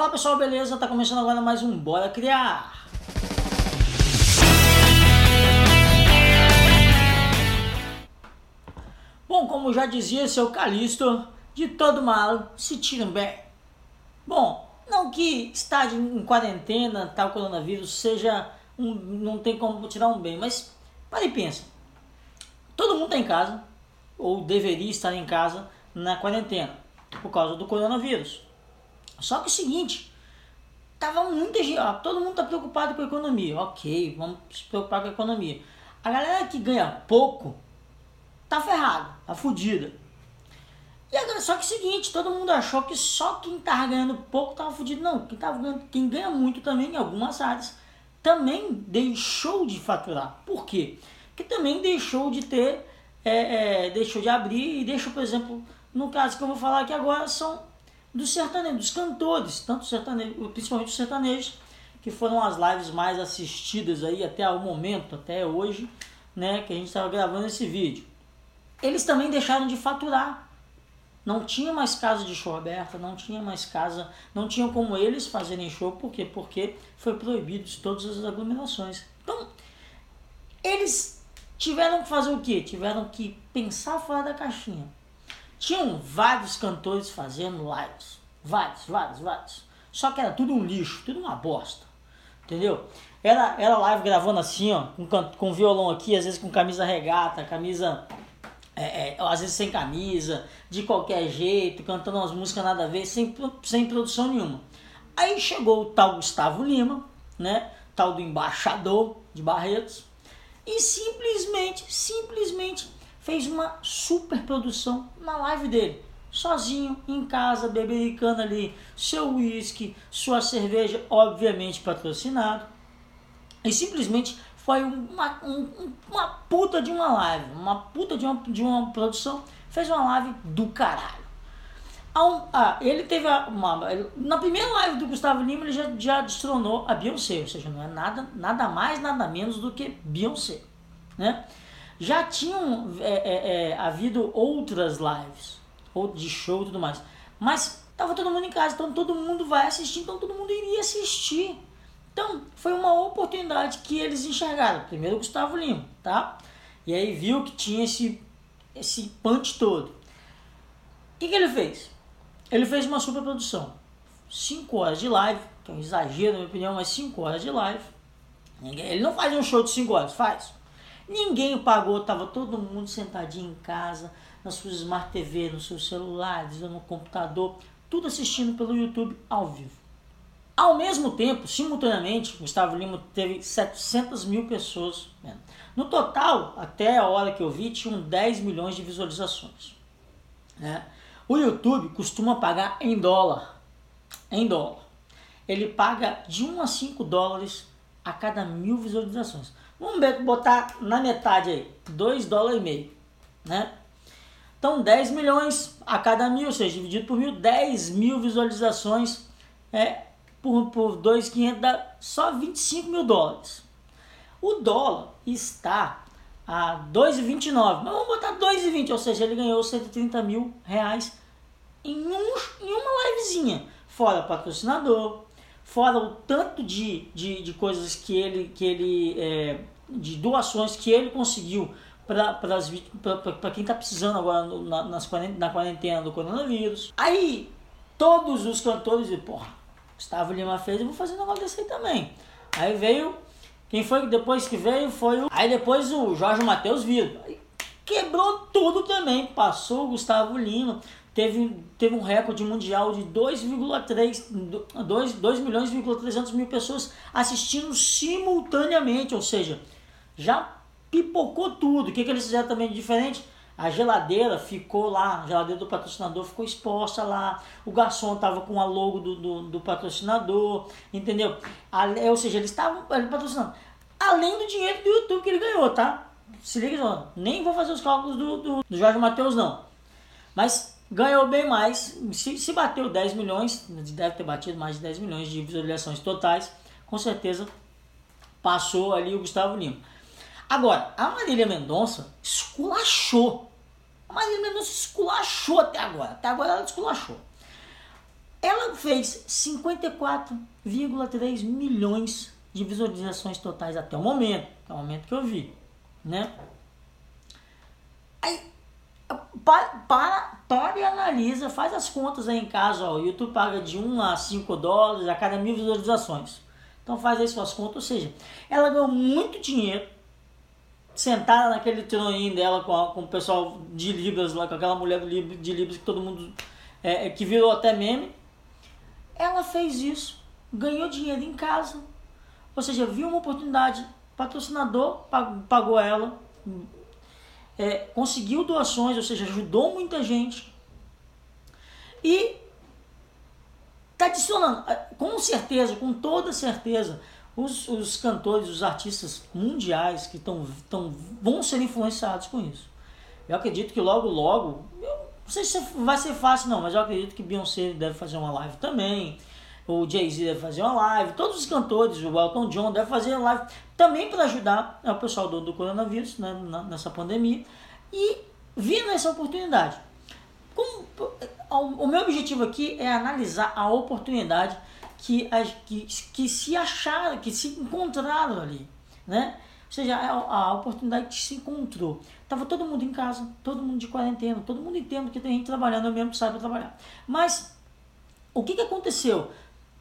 Fala pessoal, beleza? Tá começando agora mais um Bora Criar! Bom, como já dizia seu Calisto, de todo mal se tira um bem. Bom, não que estar em quarentena, tal coronavírus, seja um, não tem como tirar um bem, mas para e pensa. Todo mundo está em casa, ou deveria estar em casa na quarentena, por causa do coronavírus. Só que o seguinte, tava muita gente, ó, todo mundo tá preocupado com a economia. Ok, vamos se preocupar com a economia. A galera que ganha pouco tá ferrada, tá fudida. E agora, só que o seguinte, todo mundo achou que só quem tava ganhando pouco tava fudido. Não, quem, tava ganhando, quem ganha muito também em algumas áreas também deixou de faturar. Por quê? Porque também deixou de ter, é, é, deixou de abrir e deixou, por exemplo, no caso que eu vou falar aqui agora, são dos sertanejos, dos cantores, tanto sertanejo, principalmente os sertanejos, que foram as lives mais assistidas aí até o momento, até hoje, né, que a gente estava gravando esse vídeo. Eles também deixaram de faturar. Não tinha mais casa de show aberta, não tinha mais casa, não tinham como eles fazerem show, por quê? Porque foi proibido de todas as aglomerações. Então, eles tiveram que fazer o quê? Tiveram que pensar fora da caixinha tinham vários cantores fazendo lives. Vários, vários, vários. Só que era tudo um lixo, tudo uma bosta. Entendeu? Era, era live gravando assim, ó, com, com violão aqui, às vezes com camisa regata, camisa. É, é, às vezes sem camisa, de qualquer jeito, cantando umas músicas nada a ver, sem, sem produção nenhuma. Aí chegou o tal Gustavo Lima, né? Tal do embaixador de Barretos, e simplesmente, simplesmente fez uma super produção na live dele. Sozinho, em casa, bebericando ali seu uísque, sua cerveja, obviamente patrocinado. E simplesmente foi uma, um, uma puta de uma live, uma puta de uma, de uma produção. Fez uma live do caralho. Ah, ele teve uma. Na primeira live do Gustavo Lima, ele já, já destronou a Beyoncé, ou seja, não é nada, nada mais, nada menos do que Beyoncé. Né? Já tinham é, é, é, havido outras lives, de show e tudo mais, mas tava todo mundo em casa, então todo mundo vai assistir, então todo mundo iria assistir. Então foi uma oportunidade que eles enxergaram. Primeiro o Gustavo Lima, tá? E aí viu que tinha esse, esse punch todo. O que, que ele fez? Ele fez uma super produção. 5 horas de live, que é um exagero na minha opinião, mas 5 horas de live. Ele não faz um show de 5 horas, faz. Ninguém pagou, tava todo mundo sentadinho em casa, nas suas Smart TV, nos seus celulares, no computador, tudo assistindo pelo YouTube ao vivo. Ao mesmo tempo, simultaneamente, Gustavo Lima teve 700 mil pessoas. No total, até a hora que eu vi, tinham 10 milhões de visualizações. Né? O YouTube costuma pagar em dólar. Em dólar. Ele paga de 1 a 5 dólares a cada mil visualizações. Vamos botar na metade aí, 2 dólares e meio, né? Então 10 milhões a cada mil, ou seja, dividido por mil, 10 mil visualizações é, por, por 2,500 dá só 25 mil dólares. O dólar está a 2,29, mas vamos botar 2,20, ou seja, ele ganhou 130 mil reais em, um, em uma livezinha, fora patrocinador, fora o tanto de, de, de coisas que ele, que ele é, de doações que ele conseguiu para quem está precisando agora na, nas, na quarentena do coronavírus. Aí todos os cantores dizem, porra, Gustavo Lima fez, eu vou fazer um negócio desse aí também. Aí veio, quem foi depois que veio foi o. Aí depois o Jorge Matheus viu. Quebrou tudo também. Passou o Gustavo Lima teve, teve um recorde mundial de 2,3 2, 2 milhões e 300 mil pessoas assistindo simultaneamente, ou seja, já pipocou tudo. O que, que eles fizeram também de diferente? A geladeira ficou lá, a geladeira do patrocinador ficou exposta lá, o garçom estava com a logo do, do, do patrocinador, entendeu? ou seja, eles estavam patrocinando. Além do dinheiro do YouTube que ele ganhou, tá? Se liga, nem vou fazer os cálculos do, do, do Jorge Matheus, não. Mas ganhou bem mais. Se, se bateu 10 milhões, deve ter batido mais de 10 milhões de visualizações totais, com certeza passou ali o Gustavo Lima. Agora, a Marília Mendonça esculachou. A Marília Mendonça esculachou até agora. Até agora ela esculachou. Ela fez 54,3 milhões de visualizações totais até o momento, até o momento que eu vi, né? Aí, para, para, para e analisa, faz as contas aí em casa, ó, o YouTube paga de 1 a 5 dólares a cada mil visualizações. Então faz aí suas contas, ou seja, ela ganhou muito dinheiro sentada naquele troninho dela com, a, com o pessoal de Libras lá, com aquela mulher de Libras que todo mundo é, é, que virou até meme. Ela fez isso, ganhou dinheiro em casa, ou seja, viu uma oportunidade, patrocinador pagou ela, é, conseguiu doações, ou seja, ajudou muita gente e está adicionando, com certeza, com toda certeza, os, os cantores, os artistas mundiais que tão, tão, vão ser influenciados com isso. Eu acredito que logo, logo, eu não sei se vai ser fácil não, mas eu acredito que Beyoncé deve fazer uma live também, o Jay-Z deve fazer uma live, todos os cantores, o Elton John deve fazer uma live também para ajudar o pessoal do, do coronavírus né, nessa pandemia e vindo essa oportunidade. Como, o meu objetivo aqui é analisar a oportunidade que, que, que se acharam, que se encontraram ali, né? Ou seja, a, a oportunidade que se encontrou. Tava todo mundo em casa, todo mundo de quarentena, todo mundo entendo que tem gente trabalhando, eu mesmo que saiba trabalhar. Mas o que, que aconteceu?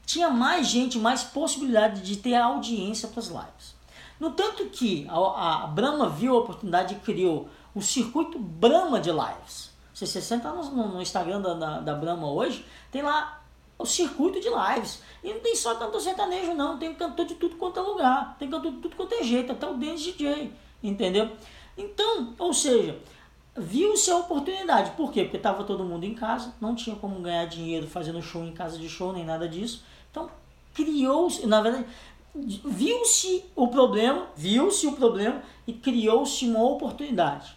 Tinha mais gente, mais possibilidade de ter audiência para as lives. No tanto que a, a Brahma viu a oportunidade e criou o circuito Brahma de lives. Se você senta no, no Instagram da, da, da Brahma hoje, tem lá o circuito de lives. E não tem só cantor sertanejo, não. Tem cantor de tudo quanto é lugar. Tem cantor de tudo quanto é jeito, até o Dennis DJ. Entendeu? Então, ou seja, viu-se a oportunidade. Por quê? Porque estava todo mundo em casa, não tinha como ganhar dinheiro fazendo show em casa de show, nem nada disso. Então, criou-se, na verdade, viu-se o problema, viu-se o problema e criou-se uma oportunidade.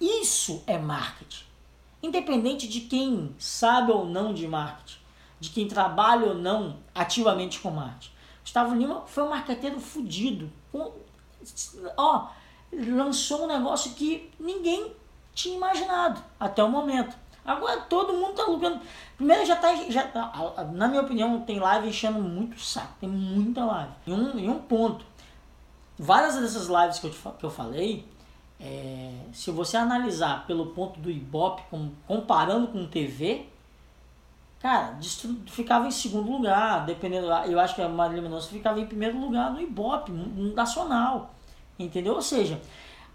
Isso é marketing. Independente de quem sabe ou não de marketing de quem trabalha ou não ativamente com marketing. Gustavo Lima foi um marqueteiro fudido. ó, lançou um negócio que ninguém tinha imaginado até o momento. Agora todo mundo tá alugando. Primeiro já tá. Já, na minha opinião, tem live enchendo muito saco. Tem muita live. E um, e um ponto. Várias dessas lives que eu, te, que eu falei, é, se você analisar pelo ponto do Ibope, com, comparando com TV, Cara, ficava em segundo lugar, dependendo. Eu acho que a Marília Mendonça ficava em primeiro lugar no Ibope, nacional. Entendeu? Ou seja,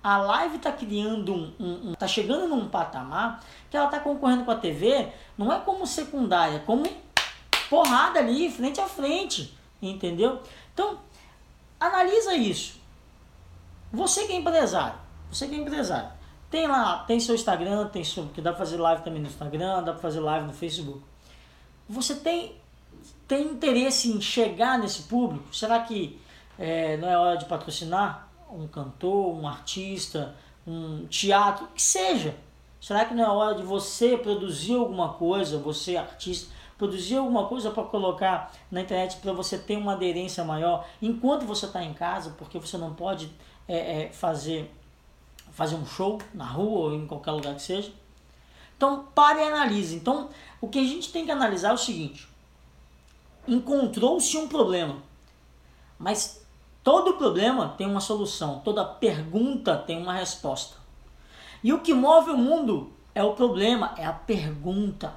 a live está criando um, um, um, tá chegando num patamar que ela está concorrendo com a TV, não é como secundária, como porrada ali, frente a frente, entendeu? Então, analisa isso. Você que é empresário, você que é empresário, tem lá, tem seu Instagram, tem seu, que dá para fazer live também no Instagram, dá para fazer live no Facebook. Você tem, tem interesse em chegar nesse público? Será que é, não é hora de patrocinar um cantor, um artista, um teatro, que seja? Será que não é hora de você produzir alguma coisa, você artista, produzir alguma coisa para colocar na internet para você ter uma aderência maior enquanto você está em casa, porque você não pode é, é, fazer, fazer um show na rua ou em qualquer lugar que seja? Então, pare e analise. Então, o que a gente tem que analisar é o seguinte: encontrou-se um problema, mas todo problema tem uma solução, toda pergunta tem uma resposta. E o que move o mundo é o problema, é a pergunta.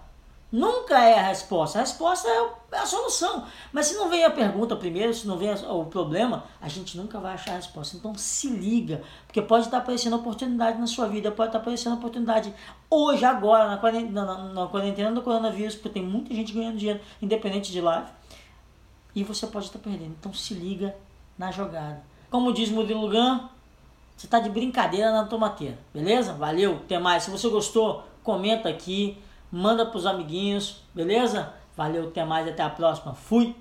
Nunca é a resposta. A resposta é, é a solução. Mas se não vem a pergunta primeiro, se não vem o problema, a gente nunca vai achar a resposta. Então se liga, porque pode estar aparecendo oportunidade na sua vida, pode estar aparecendo oportunidade hoje, agora, na quarentena, na, na quarentena do coronavírus, porque tem muita gente ganhando dinheiro, independente de live. E você pode estar perdendo. Então se liga na jogada. Como diz Murilo Gun, você está de brincadeira na tomateira. Beleza? Valeu, até mais. Se você gostou, comenta aqui manda pros amiguinhos, beleza? Valeu, até mais, até a próxima. Fui!